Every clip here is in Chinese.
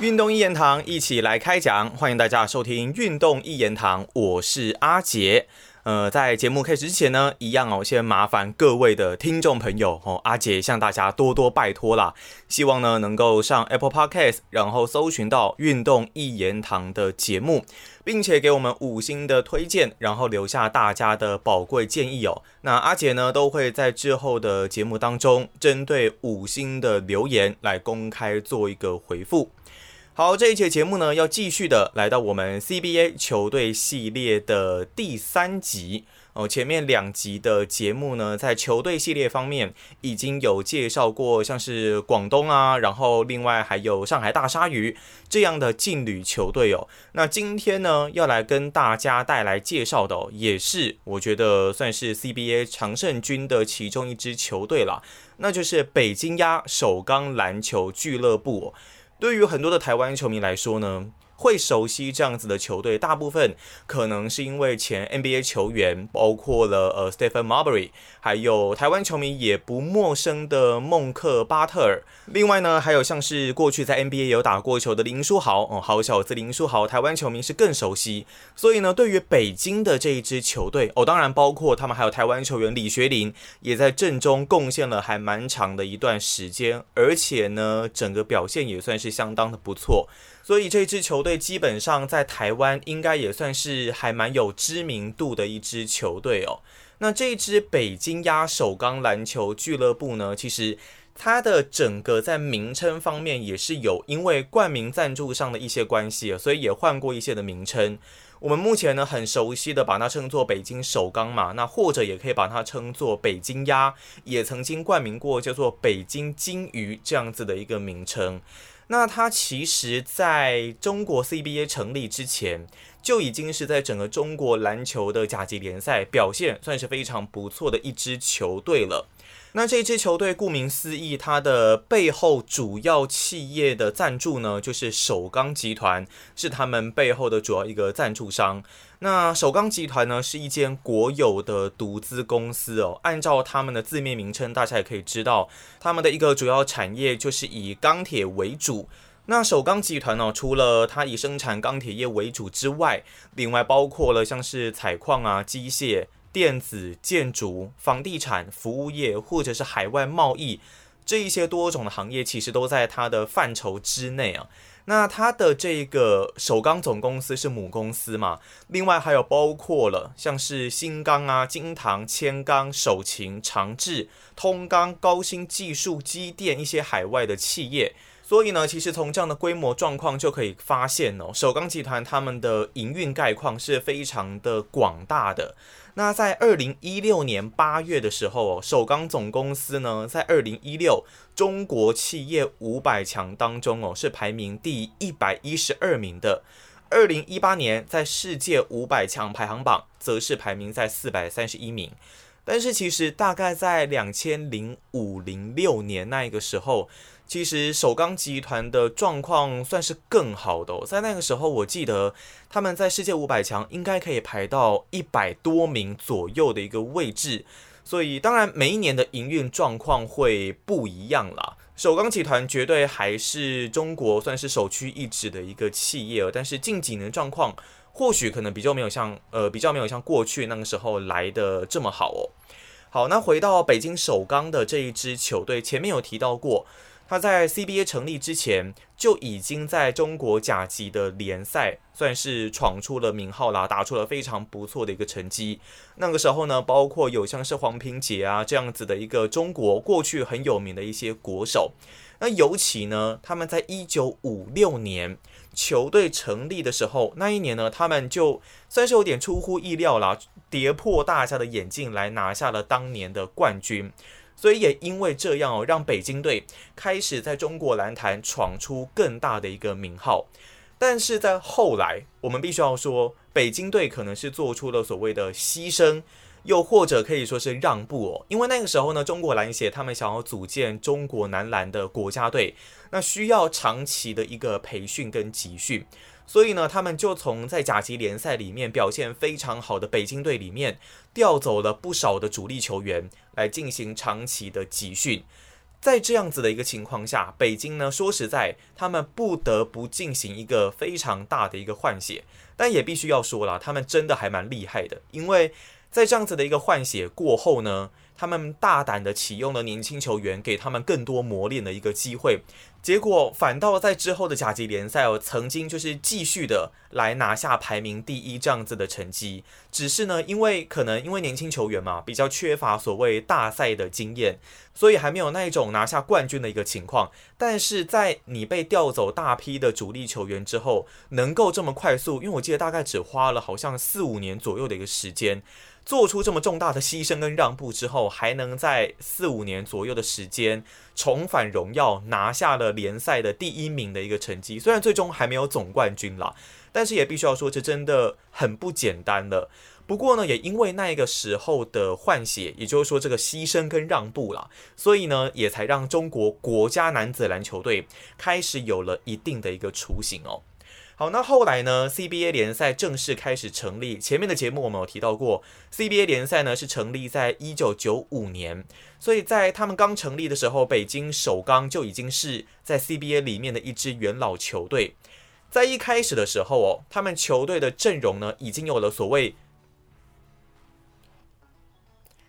运动一言堂，一起来开讲，欢迎大家收听运动一言堂，我是阿杰。呃，在节目开始之前呢，一样哦，先麻烦各位的听众朋友哦，阿杰向大家多多拜托啦，希望呢能够上 Apple Podcast，然后搜寻到运动一言堂的节目，并且给我们五星的推荐，然后留下大家的宝贵建议哦。那阿杰呢都会在之后的节目当中，针对五星的留言来公开做一个回复。好，这一节节目呢，要继续的来到我们 CBA 球队系列的第三集哦。前面两集的节目呢，在球队系列方面已经有介绍过，像是广东啊，然后另外还有上海大鲨鱼这样的劲旅球队哦。那今天呢，要来跟大家带来介绍的，也是我觉得算是 CBA 常胜军的其中一支球队了，那就是北京鸭首钢篮球俱乐部。对于很多的台湾球迷来说呢。会熟悉这样子的球队，大部分可能是因为前 NBA 球员，包括了呃 Stephen Marbury，还有台湾球迷也不陌生的孟克巴特尔。另外呢，还有像是过去在 NBA 有打过球的林书豪哦，好小子林书豪，台湾球迷是更熟悉。所以呢，对于北京的这一支球队哦，当然包括他们还有台湾球员李学林，也在阵中贡献了还蛮长的一段时间，而且呢，整个表现也算是相当的不错。所以这支球队基本上在台湾应该也算是还蛮有知名度的一支球队哦。那这支北京鸭首钢篮球俱乐部呢，其实它的整个在名称方面也是有因为冠名赞助上的一些关系，所以也换过一些的名称。我们目前呢很熟悉的把它称作北京首钢嘛，那或者也可以把它称作北京鸭，也曾经冠名过叫做北京金鱼这样子的一个名称。那他其实在中国 CBA 成立之前，就已经是在整个中国篮球的甲级联赛表现算是非常不错的一支球队了。那这支球队顾名思义，它的背后主要企业的赞助呢，就是首钢集团，是他们背后的主要一个赞助商。那首钢集团呢，是一间国有的独资公司哦。按照他们的字面名称，大家也可以知道，他们的一个主要产业就是以钢铁为主。那首钢集团呢，除了它以生产钢铁业为主之外，另外包括了像是采矿啊、机械。电子、建筑、房地产、服务业，或者是海外贸易，这一些多种的行业，其实都在它的范畴之内啊。那它的这个首钢总公司是母公司嘛？另外还有包括了像是新钢啊、金堂、千钢、首擎、长治、通钢、高新技术、机电一些海外的企业。所以呢，其实从这样的规模状况就可以发现哦，首钢集团他们的营运概况是非常的广大的。那在二零一六年八月的时候哦，首钢总公司呢，在二零一六中国企业五百强当中哦，是排名第一百一十二名的。二零一八年在世界五百强排行榜，则是排名在四百三十一名。但是其实大概在两千零五零六年那一个时候。其实首钢集团的状况算是更好的，在那个时候，我记得他们在世界五百强应该可以排到一百多名左右的一个位置。所以，当然每一年的营运状况会不一样啦。首钢集团绝对还是中国算是首屈一指的一个企业，但是近几年状况或许可能比较没有像呃比较没有像过去那个时候来的这么好哦。好，那回到北京首钢的这一支球队，前面有提到过。他在 CBA 成立之前就已经在中国甲级的联赛算是闯出了名号啦，打出了非常不错的一个成绩。那个时候呢，包括有像是黄平杰啊这样子的一个中国过去很有名的一些国手。那尤其呢，他们在一九五六年球队成立的时候，那一年呢，他们就算是有点出乎意料啦，跌破大家的眼镜来拿下了当年的冠军。所以也因为这样哦，让北京队开始在中国篮坛闯出更大的一个名号。但是在后来，我们必须要说，北京队可能是做出了所谓的牺牲，又或者可以说是让步哦。因为那个时候呢，中国篮协他们想要组建中国男篮的国家队，那需要长期的一个培训跟集训。所以呢，他们就从在甲级联赛里面表现非常好的北京队里面调走了不少的主力球员来进行长期的集训。在这样子的一个情况下，北京呢，说实在，他们不得不进行一个非常大的一个换血，但也必须要说了，他们真的还蛮厉害的，因为在这样子的一个换血过后呢。他们大胆的启用了年轻球员，给他们更多磨练的一个机会，结果反倒在之后的甲级联赛哦，曾经就是继续的来拿下排名第一这样子的成绩。只是呢，因为可能因为年轻球员嘛，比较缺乏所谓大赛的经验，所以还没有那一种拿下冠军的一个情况。但是在你被调走大批的主力球员之后，能够这么快速，因为我记得大概只花了好像四五年左右的一个时间。做出这么重大的牺牲跟让步之后，还能在四五年左右的时间重返荣耀，拿下了联赛的第一名的一个成绩。虽然最终还没有总冠军啦，但是也必须要说，这真的很不简单了。不过呢，也因为那个时候的换血，也就是说这个牺牲跟让步啦，所以呢，也才让中国国家男子篮球队开始有了一定的一个雏形哦。好，那后来呢？CBA 联赛正式开始成立。前面的节目我们有提到过，CBA 联赛呢是成立在一九九五年，所以在他们刚成立的时候，北京首钢就已经是在 CBA 里面的一支元老球队。在一开始的时候哦，他们球队的阵容呢已经有了所谓。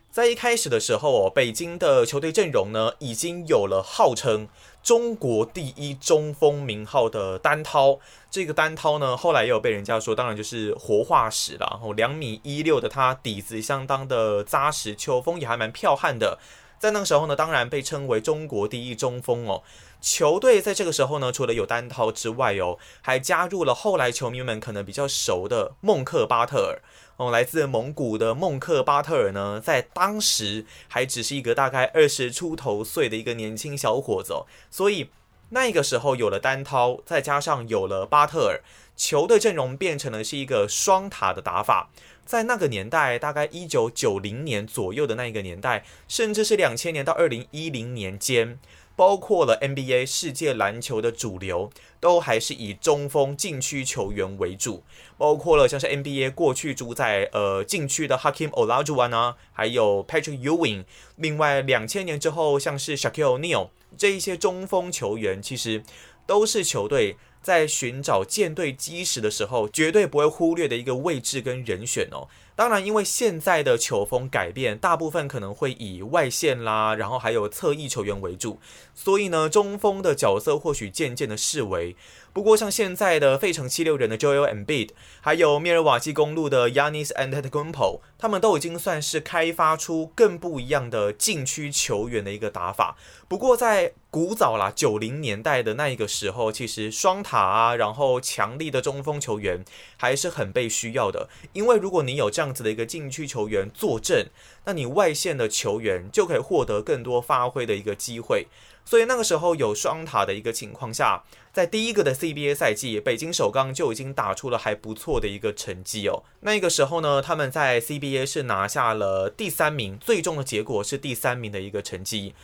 在一开始的时候哦，北京的球队阵容呢，已经有了号称中国第一中锋名号的丹涛。这个丹涛呢，后来也有被人家说，当然就是活化石了。然后两米一六的他，底子相当的扎实，球风也还蛮剽悍的。在那个时候呢，当然被称为中国第一中锋哦。球队在这个时候呢，除了有丹涛之外哦，还加入了后来球迷们可能比较熟的孟克巴特尔。哦，来自蒙古的孟克巴特尔呢，在当时还只是一个大概二十出头岁的一个年轻小伙子哦，所以那个时候有了丹涛，再加上有了巴特尔，球队阵容变成了是一个双塔的打法。在那个年代，大概一九九零年左右的那一个年代，甚至是两千年到二零一零年间。包括了 NBA 世界篮球的主流，都还是以中锋禁区球员为主。包括了像是 NBA 过去主宰呃禁区的 Hakim Olajuwon 啊，还有 Patrick Ewing。另外，两千年之后，像是 Shaquille O'Neal 这一些中锋球员，其实都是球队在寻找舰队基石的时候，绝对不会忽略的一个位置跟人选哦。当然，因为现在的球风改变，大部分可能会以外线啦，然后还有侧翼球员为主，所以呢，中锋的角色或许渐渐的式微。不过，像现在的费城七六人的 Joel Embiid，还有密尔瓦基公路的 Yanis Antetokounmpo，他们都已经算是开发出更不一样的禁区球员的一个打法。不过，在古早啦九零年代的那一个时候，其实双塔啊，然后强力的中锋球员还是很被需要的。因为如果你有这样子的一个禁区球员坐镇，那你外线的球员就可以获得更多发挥的一个机会。所以那个时候有双塔的一个情况下，在第一个的 CBA 赛季，北京首钢就已经打出了还不错的一个成绩哦。那个时候呢，他们在 CBA 是拿下了第三名，最终的结果是第三名的一个成绩。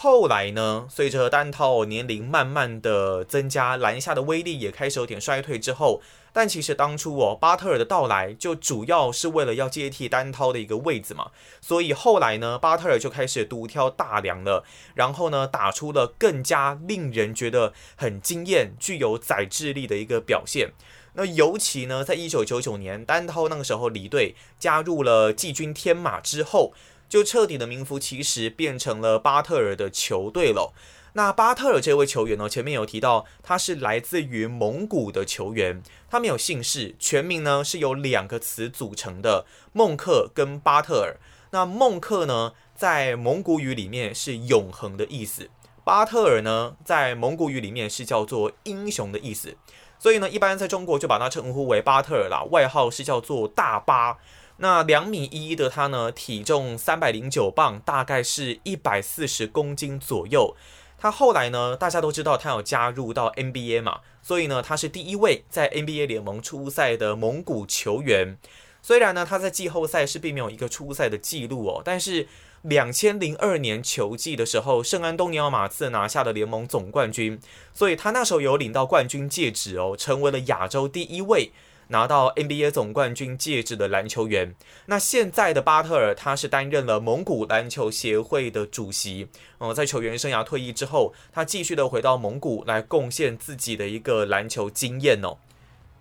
后来呢，随着单套年龄慢慢的增加，篮下的威力也开始有点衰退之后。但其实当初哦，巴特尔的到来就主要是为了要接替丹涛的一个位置嘛，所以后来呢，巴特尔就开始独挑大梁了，然后呢，打出了更加令人觉得很惊艳、具有宰制力的一个表现。那尤其呢，在一九九九年，丹涛那个时候离队，加入了季军天马之后，就彻底的名副其实变成了巴特尔的球队了。那巴特尔这位球员呢？前面有提到，他是来自于蒙古的球员，他没有姓氏，全名呢是由两个词组成的，孟克跟巴特尔。那孟克呢，在蒙古语里面是永恒的意思，巴特尔呢，在蒙古语里面是叫做英雄的意思，所以呢，一般在中国就把他称呼为巴特尔啦，外号是叫做大巴。那两米一的他呢，体重三百零九磅，大概是一百四十公斤左右。他后来呢？大家都知道他有加入到 NBA 嘛，所以呢，他是第一位在 NBA 联盟出赛的蒙古球员。虽然呢，他在季后赛是并没有一个出赛的记录哦，但是两千零二年球季的时候，圣安东尼奥马刺拿下了联盟总冠军，所以他那时候有领到冠军戒指哦，成为了亚洲第一位拿到 NBA 总冠军戒指的篮球员。那现在的巴特尔，他是担任了蒙古篮球协会的主席。哦，在球员生涯退役之后，他继续的回到蒙古来贡献自己的一个篮球经验哦。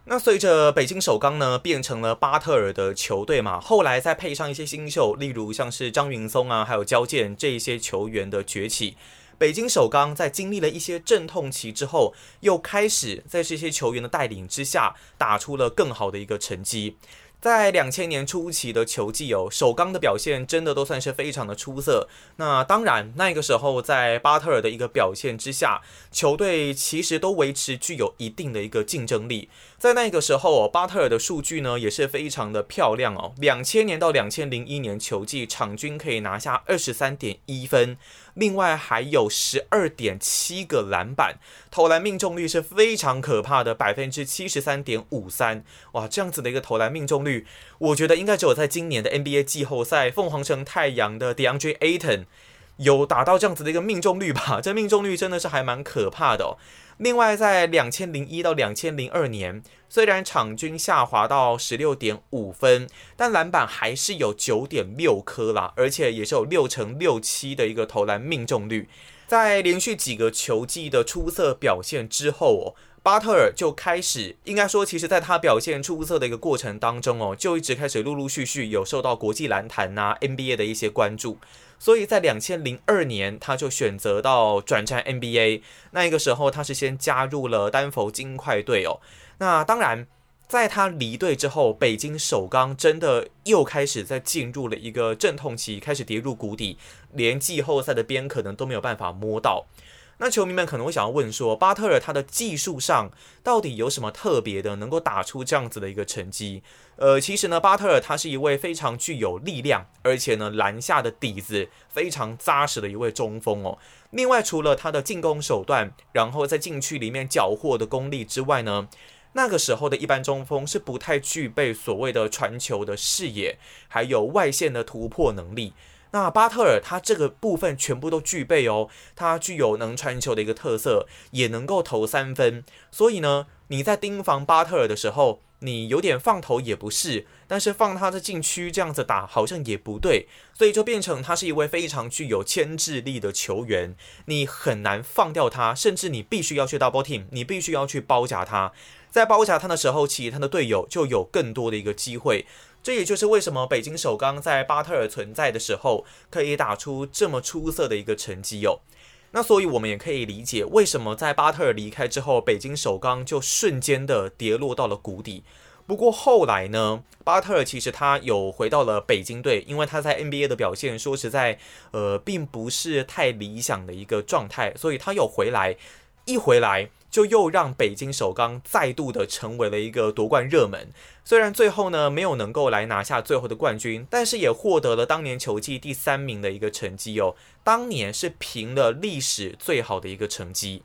那随着北京首钢呢变成了巴特尔的球队嘛，后来再配上一些新秀，例如像是张云松啊，还有焦健这些球员的崛起。北京首钢在经历了一些阵痛期之后，又开始在这些球员的带领之下，打出了更好的一个成绩。在两千年初期的球季哦，首钢的表现真的都算是非常的出色。那当然，那个时候在巴特尔的一个表现之下，球队其实都维持具有一定的一个竞争力。在那个时候哦，巴特尔的数据呢也是非常的漂亮哦。两千年到两千零一年球季，场均可以拿下二十三点一分。另外还有十二点七个篮板，投篮命中率是非常可怕的，百分之七十三点五三。哇，这样子的一个投篮命中率，我觉得应该只有在今年的 NBA 季后赛，凤凰城太阳的 DeAndre Ayton 有达到这样子的一个命中率吧？这命中率真的是还蛮可怕的哦。另外，在两千零一到两千零二年，虽然场均下滑到十六点五分，但篮板还是有九点六颗啦，而且也是有六成六七的一个投篮命中率。在连续几个球季的出色表现之后哦。巴特尔就开始，应该说，其实在他表现出色的一个过程当中哦，就一直开始陆陆续续有受到国际篮坛呐 NBA 的一些关注，所以在两千零二年，他就选择到转战 NBA。那一个时候，他是先加入了丹佛金块队哦。那当然，在他离队之后，北京首钢真的又开始在进入了一个阵痛期，开始跌入谷底，连季后赛的边可能都没有办法摸到。那球迷们可能会想要问说，巴特尔他的技术上到底有什么特别的，能够打出这样子的一个成绩？呃，其实呢，巴特尔他是一位非常具有力量，而且呢篮下的底子非常扎实的一位中锋哦。另外，除了他的进攻手段，然后在禁区里面缴获的功力之外呢，那个时候的一般中锋是不太具备所谓的传球的视野，还有外线的突破能力。那巴特尔他这个部分全部都具备哦，他具有能传球的一个特色，也能够投三分。所以呢，你在盯防巴特尔的时候，你有点放投也不是，但是放他的禁区这样子打好像也不对，所以就变成他是一位非常具有牵制力的球员，你很难放掉他，甚至你必须要去 double team，你必须要去包夹他，在包夹他的时候，其实他的队友就有更多的一个机会。这也就是为什么北京首钢在巴特尔存在的时候，可以打出这么出色的一个成绩哦。那所以我们也可以理解，为什么在巴特尔离开之后，北京首钢就瞬间的跌落到了谷底。不过后来呢，巴特尔其实他有回到了北京队，因为他在 NBA 的表现，说实在，呃，并不是太理想的一个状态，所以他有回来。一回来就又让北京首钢再度的成为了一个夺冠热门。虽然最后呢没有能够来拿下最后的冠军，但是也获得了当年球季第三名的一个成绩哦。当年是评了历史最好的一个成绩。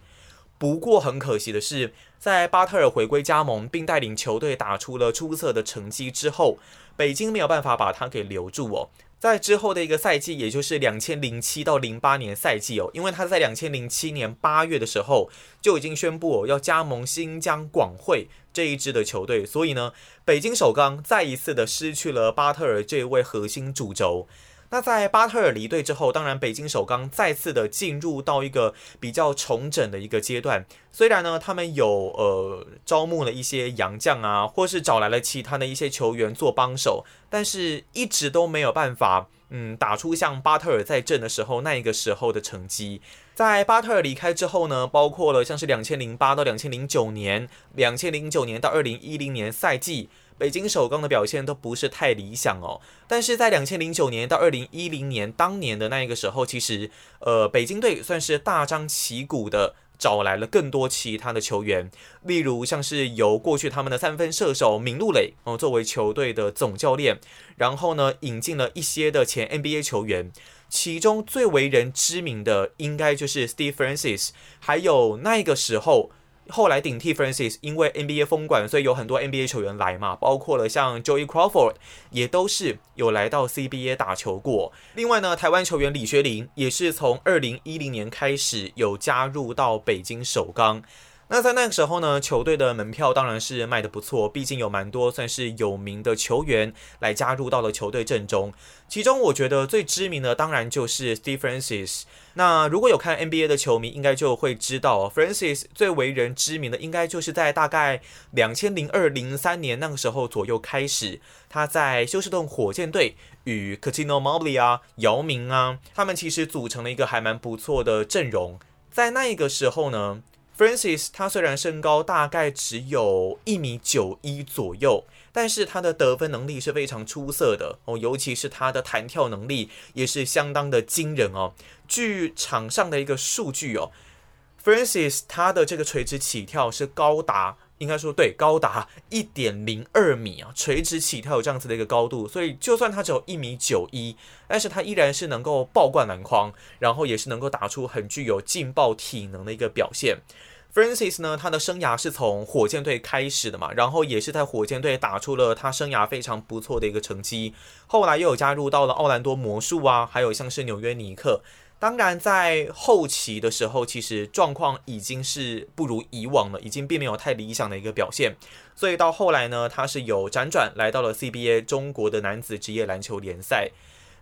不过很可惜的是，在巴特尔回归加盟并带领球队打出了出色的成绩之后，北京没有办法把他给留住哦。在之后的一个赛季，也就是两千零七到零八年赛季哦，因为他在两千零七年八月的时候就已经宣布哦要加盟新疆广汇这一支的球队，所以呢，北京首钢再一次的失去了巴特尔这位核心主轴。那在巴特尔离队之后，当然北京首钢再次的进入到一个比较重整的一个阶段。虽然呢，他们有呃招募了一些洋将啊，或是找来了其他的一些球员做帮手，但是一直都没有办法，嗯，打出像巴特尔在阵的时候那一个时候的成绩。在巴特尔离开之后呢，包括了像是两千零八到两千零九年，两千零九年到二零一零年赛季。北京首钢的表现都不是太理想哦，但是在两千零九年到二零一零年当年的那一个时候，其实呃北京队算是大张旗鼓的找来了更多其他的球员，例如像是由过去他们的三分射手闵路磊哦作为球队的总教练，然后呢引进了一些的前 NBA 球员，其中最为人知名的应该就是 Steve Francis，还有那个时候。后来顶替 Francis，因为 NBA 封馆，所以有很多 NBA 球员来嘛，包括了像 Joey Crawford，也都是有来到 CBA 打球过。另外呢，台湾球员李学林也是从二零一零年开始有加入到北京首钢。那在那个时候呢，球队的门票当然是卖的不错，毕竟有蛮多算是有名的球员来加入到了球队阵中。其中我觉得最知名的当然就是 Steve Francis。那如果有看 NBA 的球迷，应该就会知道，Francis 最为人知名的应该就是在大概两千零二零三年那个时候左右开始，他在休斯顿火箭队与 c a t i n o Mobley 啊、姚明啊，他们其实组成了一个还蛮不错的阵容。在那个时候呢。Francis，他虽然身高大概只有一米九一左右，但是他的得分能力是非常出色的哦，尤其是他的弹跳能力也是相当的惊人哦。据场上的一个数据哦，Francis 他的这个垂直起跳是高达，应该说对，高达一点零二米啊，垂直起跳有这样子的一个高度，所以就算他只有一米九一，但是他依然是能够爆灌篮筐，然后也是能够打出很具有劲爆体能的一个表现。Francis 呢，他的生涯是从火箭队开始的嘛，然后也是在火箭队打出了他生涯非常不错的一个成绩。后来又有加入到了奥兰多魔术啊，还有像是纽约尼克。当然，在后期的时候，其实状况已经是不如以往了，已经并没有太理想的一个表现。所以到后来呢，他是有辗转来到了 CBA 中国的男子职业篮球联赛。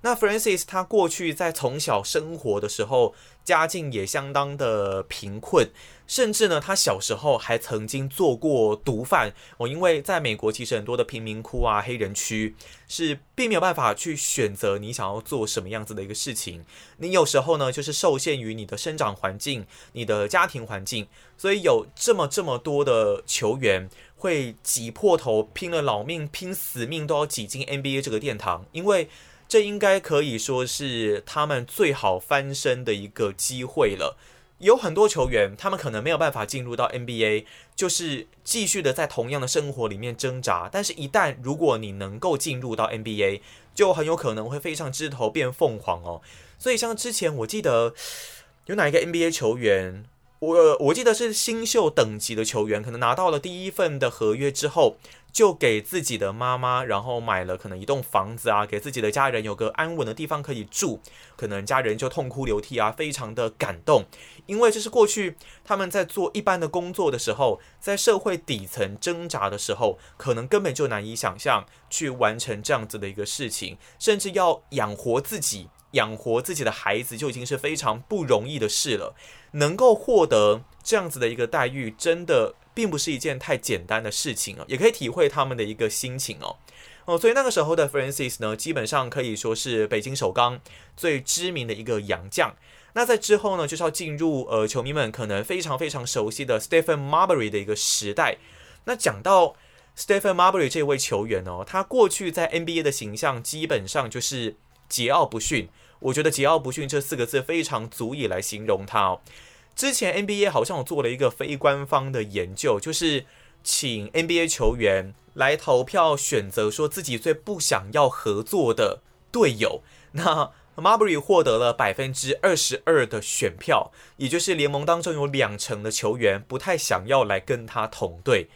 那 Francis 他过去在从小生活的时候，家境也相当的贫困，甚至呢，他小时候还曾经做过毒贩。哦，因为在美国其实很多的贫民窟啊、黑人区是并没有办法去选择你想要做什么样子的一个事情。你有时候呢，就是受限于你的生长环境、你的家庭环境，所以有这么这么多的球员会挤破头、拼了老命、拼死命都要挤进 NBA 这个殿堂，因为。这应该可以说是他们最好翻身的一个机会了。有很多球员，他们可能没有办法进入到 NBA，就是继续的在同样的生活里面挣扎。但是，一旦如果你能够进入到 NBA，就很有可能会飞上枝头变凤凰哦。所以，像之前我记得有哪一个 NBA 球员。我我记得是新秀等级的球员，可能拿到了第一份的合约之后，就给自己的妈妈，然后买了可能一栋房子啊，给自己的家人有个安稳的地方可以住，可能家人就痛哭流涕啊，非常的感动，因为这是过去他们在做一般的工作的时候，在社会底层挣扎的时候，可能根本就难以想象去完成这样子的一个事情，甚至要养活自己。养活自己的孩子就已经是非常不容易的事了，能够获得这样子的一个待遇，真的并不是一件太简单的事情啊！也可以体会他们的一个心情哦。哦，所以那个时候的 Francis 呢，基本上可以说是北京首钢最知名的一个洋将。那在之后呢，就是要进入呃球迷们可能非常非常熟悉的 Stephen Marbury 的一个时代。那讲到 Stephen Marbury 这位球员哦，他过去在 NBA 的形象基本上就是桀骜不驯。我觉得“桀骜不驯”这四个字非常足以来形容他哦。之前 NBA 好像有做了一个非官方的研究，就是请 NBA 球员来投票选择说自己最不想要合作的队友。那 Marbury 获得了百分之二十二的选票，也就是联盟当中有两成的球员不太想要来跟他同队。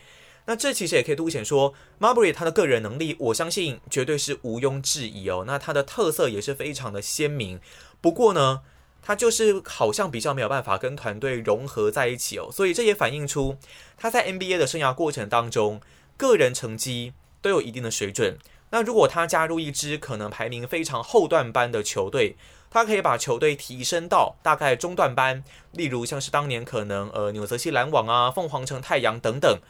那这其实也可以凸显说，Marbury 他的个人能力，我相信绝对是毋庸置疑哦。那他的特色也是非常的鲜明。不过呢，他就是好像比较没有办法跟团队融合在一起哦。所以这也反映出他在 NBA 的生涯过程当中，个人成绩都有一定的水准。那如果他加入一支可能排名非常后段班的球队，他可以把球队提升到大概中段班，例如像是当年可能呃纽泽西篮网啊、凤凰城太阳等等。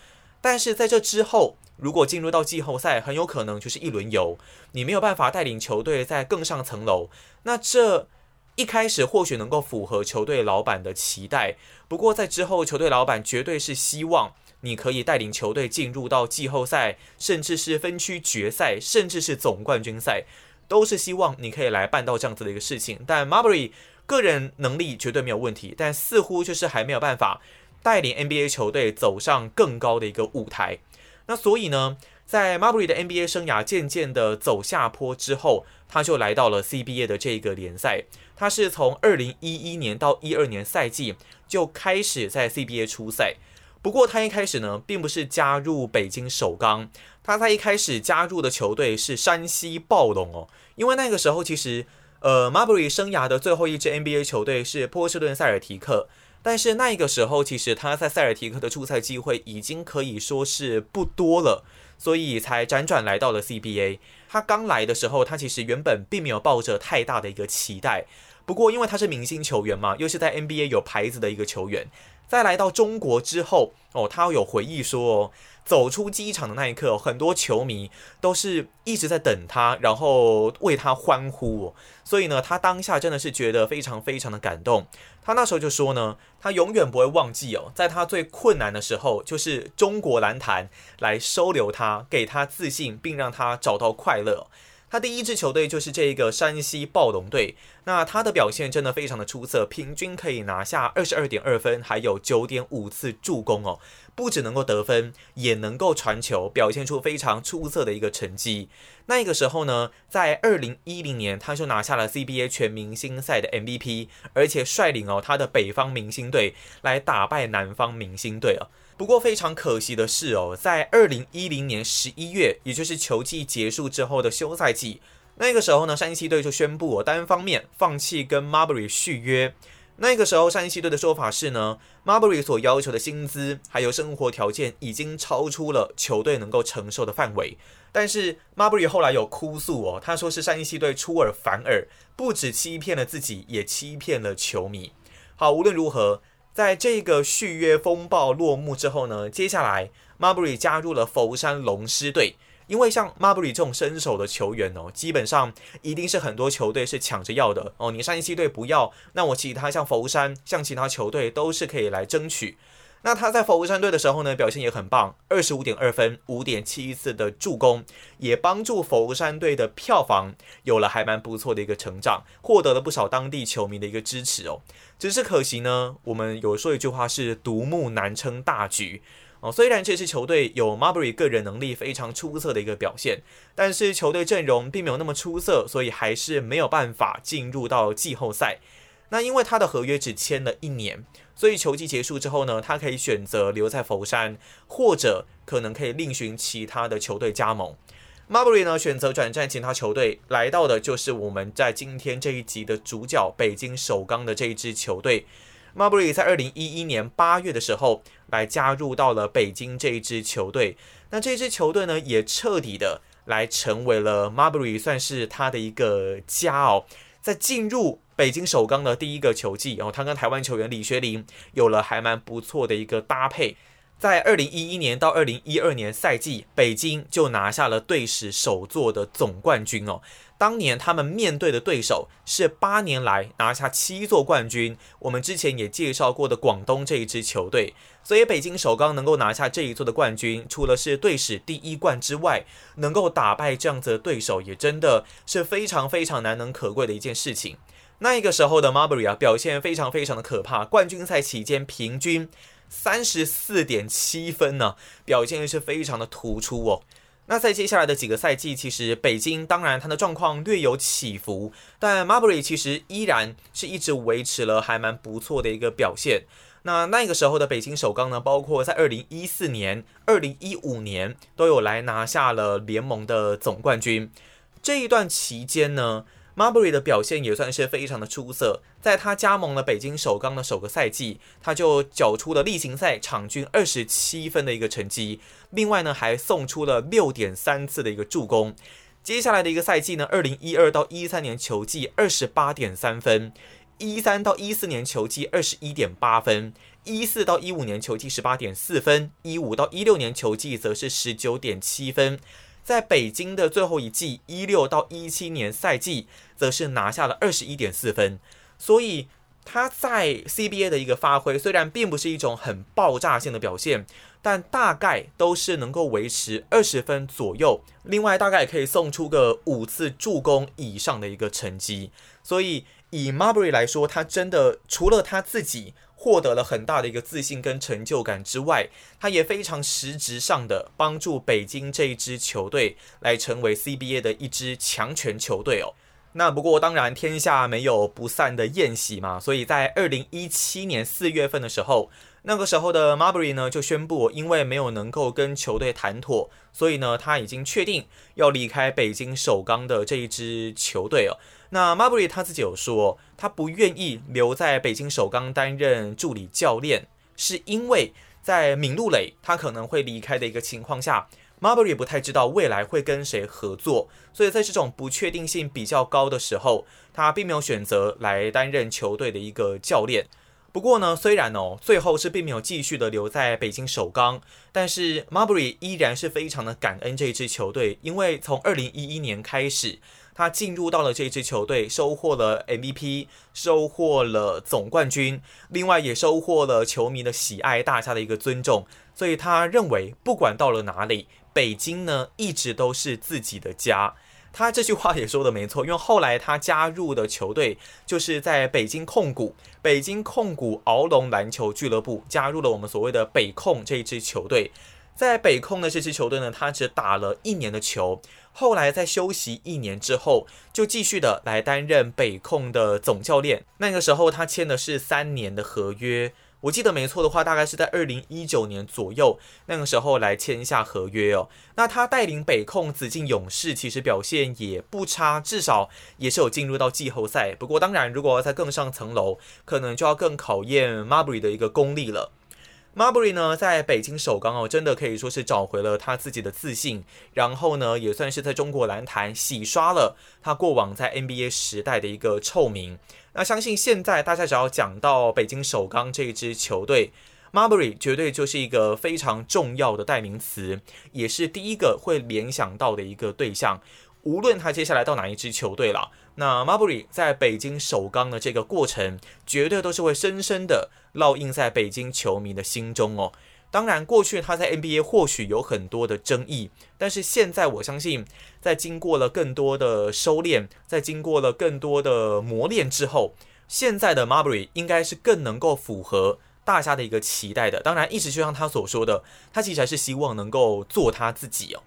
但是在这之后，如果进入到季后赛，很有可能就是一轮游，你没有办法带领球队再更上层楼。那这一开始或许能够符合球队老板的期待，不过在之后，球队老板绝对是希望你可以带领球队进入到季后赛，甚至是分区决赛，甚至是总冠军赛，都是希望你可以来办到这样子的一个事情。但 Marbury 个人能力绝对没有问题，但似乎就是还没有办法。带领 NBA 球队走上更高的一个舞台，那所以呢，在 Marbury 的 NBA 生涯渐渐的走下坡之后，他就来到了 CBA 的这个联赛。他是从2011年到12年赛季就开始在 CBA 出赛。不过他一开始呢，并不是加入北京首钢，他在一开始加入的球队是山西暴龙哦。因为那个时候其实，呃，Marbury 生涯的最后一支 NBA 球队是波士顿塞尔提克。但是那个时候，其实他在塞尔提克的出赛机会已经可以说是不多了，所以才辗转来到了 CBA。他刚来的时候，他其实原本并没有抱着太大的一个期待。不过，因为他是明星球员嘛，又是在 NBA 有牌子的一个球员，在来到中国之后，哦，他有回忆说哦。走出机场的那一刻，很多球迷都是一直在等他，然后为他欢呼。所以呢，他当下真的是觉得非常非常的感动。他那时候就说呢，他永远不会忘记哦，在他最困难的时候，就是中国篮坛来收留他，给他自信，并让他找到快乐。他第一支球队就是这个山西暴龙队，那他的表现真的非常的出色，平均可以拿下二十二点二分，还有九点五次助攻哦，不只能够得分，也能够传球，表现出非常出色的一个成绩。那个时候呢，在二零一零年，他就拿下了 CBA 全明星赛的 MVP，而且率领哦他的北方明星队来打败南方明星队哦。不过非常可惜的是哦，在二零一零年十一月，也就是球季结束之后的休赛季，那个时候呢，山西队就宣布单方面放弃跟 Marbury 续约。那个时候，山西队的说法是呢，Marbury 所要求的薪资还有生活条件已经超出了球队能够承受的范围。但是 Marbury 后来有哭诉哦，他说是山西队出尔反尔，不止欺骗了自己，也欺骗了球迷。好，无论如何。在这个续约风暴落幕之后呢，接下来 Marbury 加入了佛山龙狮队。因为像 Marbury 这种身手的球员哦，基本上一定是很多球队是抢着要的哦。你山西队不要，那我其他像佛山、像其他球队都是可以来争取。那他在佛山队的时候呢，表现也很棒，二十五点二分，五点七次的助攻，也帮助佛山队的票房有了还蛮不错的一个成长，获得了不少当地球迷的一个支持哦。只是可惜呢，我们有说一句话是独木难撑大局哦。虽然这支球队有 Marbury 个人能力非常出色的一个表现，但是球队阵容并没有那么出色，所以还是没有办法进入到季后赛。那因为他的合约只签了一年。所以球季结束之后呢，他可以选择留在佛山，或者可能可以另寻其他的球队加盟。Marbury 呢选择转战其他球队，来到的就是我们在今天这一集的主角——北京首钢的这一支球队。Marbury 在二零一一年八月的时候来加入到了北京这一支球队。那这支球队呢，也彻底的来成为了 Marbury 算是他的一个家哦。在进入北京首钢的第一个球季，然后他跟台湾球员李学林有了还蛮不错的一个搭配。在二零一一年到二零一二年赛季，北京就拿下了队史首座的总冠军哦。当年他们面对的对手是八年来拿下七座冠军，我们之前也介绍过的广东这一支球队。所以北京首钢能够拿下这一座的冠军，除了是队史第一冠之外，能够打败这样子的对手，也真的是非常非常难能可贵的一件事情。那一个时候的 Marbury 啊，表现非常非常的可怕，冠军赛期间平均。三十四点七分呢，表现是非常的突出哦。那在接下来的几个赛季，其实北京当然他的状况略有起伏，但 Marbury 其实依然是一直维持了还蛮不错的一个表现。那那个时候的北京首钢呢，包括在二零一四年、二零一五年都有来拿下了联盟的总冠军。这一段期间呢。Marbury 的表现也算是非常的出色，在他加盟了北京首钢的首个赛季，他就缴出了例行赛场均二十七分的一个成绩，另外呢还送出了六点三次的一个助攻。接下来的一个赛季呢，二零一二到一三年球季二十八点三分，一三到一四年球季二十一点八分，一四到一五年球季十八点四分，一五到一六年球季则是十九点七分。在北京的最后一季，一六到一七年赛季，则是拿下了二十一点四分。所以他在 CBA 的一个发挥，虽然并不是一种很爆炸性的表现，但大概都是能够维持二十分左右。另外，大概也可以送出个五次助攻以上的一个成绩。所以以 Marbury 来说，他真的除了他自己。获得了很大的一个自信跟成就感之外，他也非常实质上的帮助北京这一支球队来成为 CBA 的一支强权球队哦。那不过当然天下没有不散的宴席嘛，所以在二零一七年四月份的时候，那个时候的 Marbury 呢就宣布，因为没有能够跟球队谈妥，所以呢他已经确定要离开北京首钢的这一支球队哦。那 Marbury 他自己有说，他不愿意留在北京首钢担任助理教练，是因为在闵鹿蕾他可能会离开的一个情况下。Marbury 也不太知道未来会跟谁合作，所以在这种不确定性比较高的时候，他并没有选择来担任球队的一个教练。不过呢，虽然哦最后是并没有继续的留在北京首钢，但是 Marbury 依然是非常的感恩这支球队，因为从二零一一年开始，他进入到了这支球队，收获了 MVP，收获了总冠军，另外也收获了球迷的喜爱，大家的一个尊重，所以他认为不管到了哪里。北京呢，一直都是自己的家。他这句话也说的没错，因为后来他加入的球队就是在北京控股，北京控股鳌龙篮球俱乐部，加入了我们所谓的北控这一支球队。在北控的这支球队呢，他只打了一年的球，后来在休息一年之后，就继续的来担任北控的总教练。那个时候他签的是三年的合约。我记得没错的话，大概是在二零一九年左右，那个时候来签下合约哦。那他带领北控紫禁勇士，其实表现也不差，至少也是有进入到季后赛。不过当然，如果要再更上层楼，可能就要更考验 Marbury 的一个功力了。Marbury 呢，在北京首钢哦，真的可以说是找回了他自己的自信，然后呢，也算是在中国篮坛洗刷了他过往在 NBA 时代的一个臭名。那相信现在大家只要讲到北京首钢这一支球队，Marbury 绝对就是一个非常重要的代名词，也是第一个会联想到的一个对象。无论他接下来到哪一支球队了，那 Marbury 在北京首钢的这个过程，绝对都是会深深的烙印在北京球迷的心中哦。当然，过去他在 NBA 或许有很多的争议，但是现在我相信，在经过了更多的收敛，在经过了更多的磨练之后，现在的 Marbury 应该是更能够符合大家的一个期待的。当然，一直就像他所说的，他其实还是希望能够做他自己哦。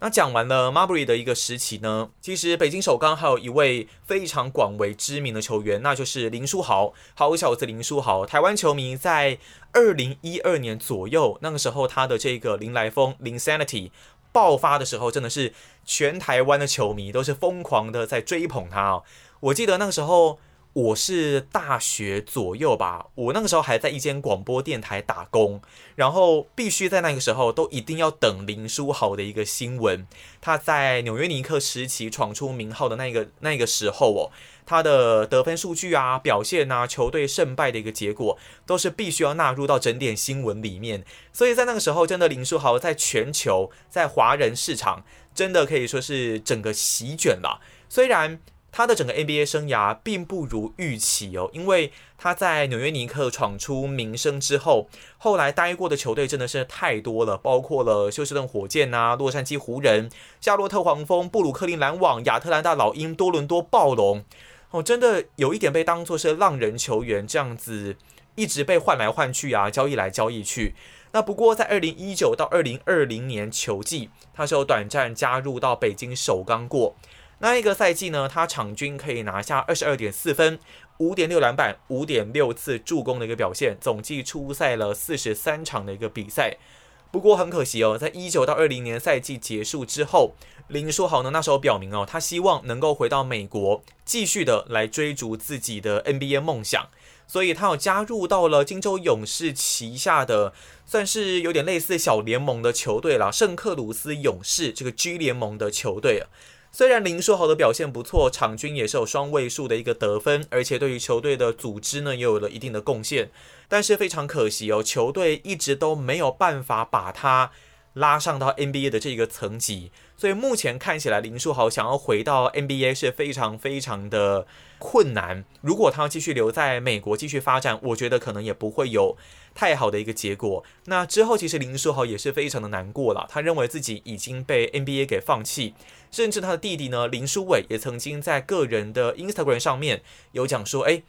那讲完了 Marbury 的一个时期呢，其实北京首钢还有一位非常广为知名的球员，那就是林书豪，好小子林书豪。台湾球迷在二零一二年左右，那个时候他的这个林来疯 Linsanity 爆发的时候，真的是全台湾的球迷都是疯狂的在追捧他哦。我记得那个时候。我是大学左右吧，我那个时候还在一间广播电台打工，然后必须在那个时候都一定要等林书豪的一个新闻。他在纽约尼克时期闯出名号的那个那个时候哦，他的得分数据啊、表现啊、球队胜败的一个结果，都是必须要纳入到整点新闻里面。所以在那个时候，真的林书豪在全球在华人市场真的可以说是整个席卷了。虽然。他的整个 NBA 生涯并不如预期哦，因为他在纽约尼克闯出名声之后，后来待过的球队真的是太多了，包括了休斯顿火箭啊、洛杉矶湖人、夏洛特黄蜂、布鲁克林篮网、亚特兰大老鹰、多伦多暴龙，哦，真的有一点被当作是浪人球员这样子，一直被换来换去啊，交易来交易去。那不过在二零一九到二零二零年球季，他是有短暂加入到北京首钢过。那一个赛季呢，他场均可以拿下二十二点四分、五点六篮板、五点六次助攻的一个表现，总计出赛了四十三场的一个比赛。不过很可惜哦，在一九到二零年赛季结束之后，林书豪呢那时候表明哦，他希望能够回到美国，继续的来追逐自己的 NBA 梦想，所以他有加入到了金州勇士旗下的，算是有点类似小联盟的球队啦，圣克鲁斯勇士这个 G 联盟的球队。虽然林书豪的表现不错，场均也是有双位数的一个得分，而且对于球队的组织呢也有了一定的贡献，但是非常可惜哦，球队一直都没有办法把他拉上到 NBA 的这个层级，所以目前看起来林书豪想要回到 NBA 是非常非常的困难。如果他要继续留在美国继续发展，我觉得可能也不会有。太好的一个结果。那之后，其实林书豪也是非常的难过了。他认为自己已经被 NBA 给放弃，甚至他的弟弟呢，林书伟也曾经在个人的 Instagram 上面有讲说：“哎，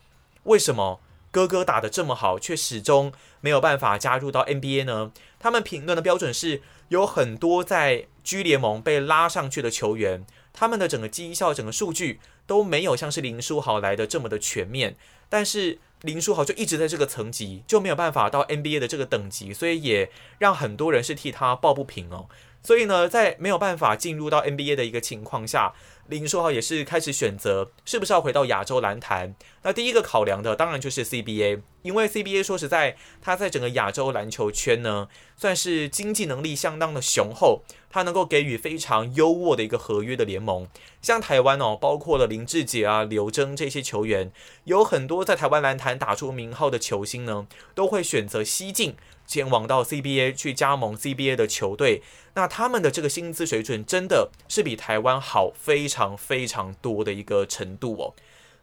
为什么哥哥打得这么好，却始终没有办法加入到 NBA 呢？”他们评论的标准是有很多在 G 联盟被拉上去的球员，他们的整个绩效、整个数据都没有像是林书豪来的这么的全面，但是。林书豪就一直在这个层级，就没有办法到 NBA 的这个等级，所以也让很多人是替他抱不平哦。所以呢，在没有办法进入到 NBA 的一个情况下，林书豪也是开始选择是不是要回到亚洲篮坛。那第一个考量的当然就是 CBA，因为 CBA 说实在，它在整个亚洲篮球圈呢，算是经济能力相当的雄厚，它能够给予非常优渥的一个合约的联盟。像台湾哦，包括了林志杰啊、刘铮这些球员，有很多在台湾篮坛打出名号的球星呢，都会选择西进。前往到 CBA 去加盟 CBA 的球队，那他们的这个薪资水准真的是比台湾好非常非常多的一个程度哦。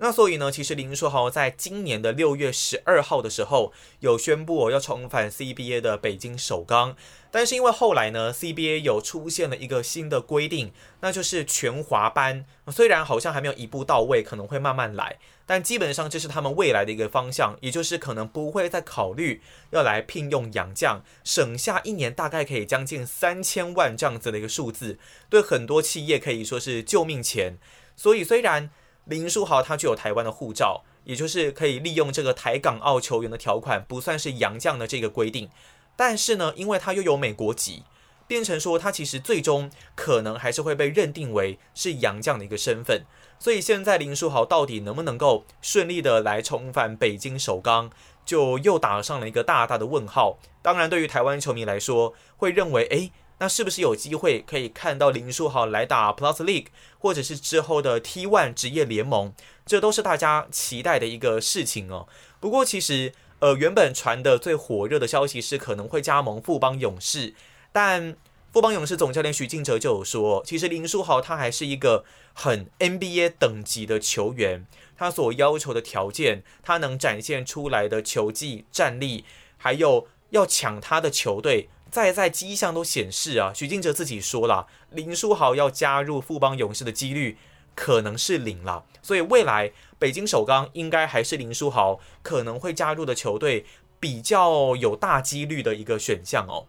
那所以呢，其实林书豪在今年的六月十二号的时候有宣布哦要重返 CBA 的北京首钢，但是因为后来呢 CBA 有出现了一个新的规定，那就是全华班，虽然好像还没有一步到位，可能会慢慢来，但基本上这是他们未来的一个方向，也就是可能不会再考虑要来聘用洋将，省下一年大概可以将近三千万这样子的一个数字，对很多企业可以说是救命钱。所以虽然林书豪他具有台湾的护照，也就是可以利用这个台港澳球员的条款，不算是洋将的这个规定。但是呢，因为他又有美国籍，变成说他其实最终可能还是会被认定为是洋将的一个身份。所以现在林书豪到底能不能够顺利的来重返北京首钢，就又打上了一个大大的问号。当然，对于台湾球迷来说，会认为诶。那是不是有机会可以看到林书豪来打 Plus League，或者是之后的 T1 职业联盟？这都是大家期待的一个事情哦。不过其实，呃，原本传的最火热的消息是可能会加盟富邦勇士，但富邦勇士总教练许晋哲就有说，其实林书豪他还是一个很 NBA 等级的球员，他所要求的条件，他能展现出来的球技、战力，还有要抢他的球队。在在迹象都显示啊，许敬哲自己说了，林书豪要加入富邦勇士的几率可能是零了，所以未来北京首钢应该还是林书豪可能会加入的球队比较有大几率的一个选项哦。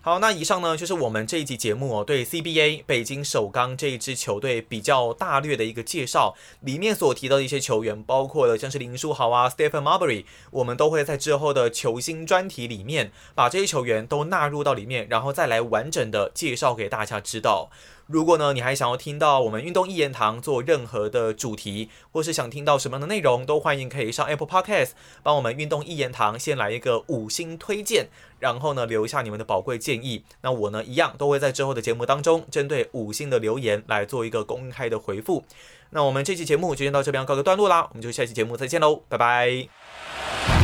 好，那以上呢就是我们这一集节目哦，对 CBA 北京首钢这一支球队比较大略的一个介绍，里面所提到的一些球员，包括了像是林书豪啊、Stephen Marbury，我们都会在之后的球星专题里面把这些球员都纳入到里面，然后再来完整的介绍给大家知道。如果呢，你还想要听到我们运动一言堂做任何的主题，或是想听到什么样的内容，都欢迎可以上 Apple Podcast 帮我们运动一言堂先来一个五星推荐，然后呢留下你们的宝贵建议。那我呢一样都会在之后的节目当中，针对五星的留言来做一个公开的回复。那我们这期节目就先到这边告个段落啦，我们就下期节目再见喽，拜拜。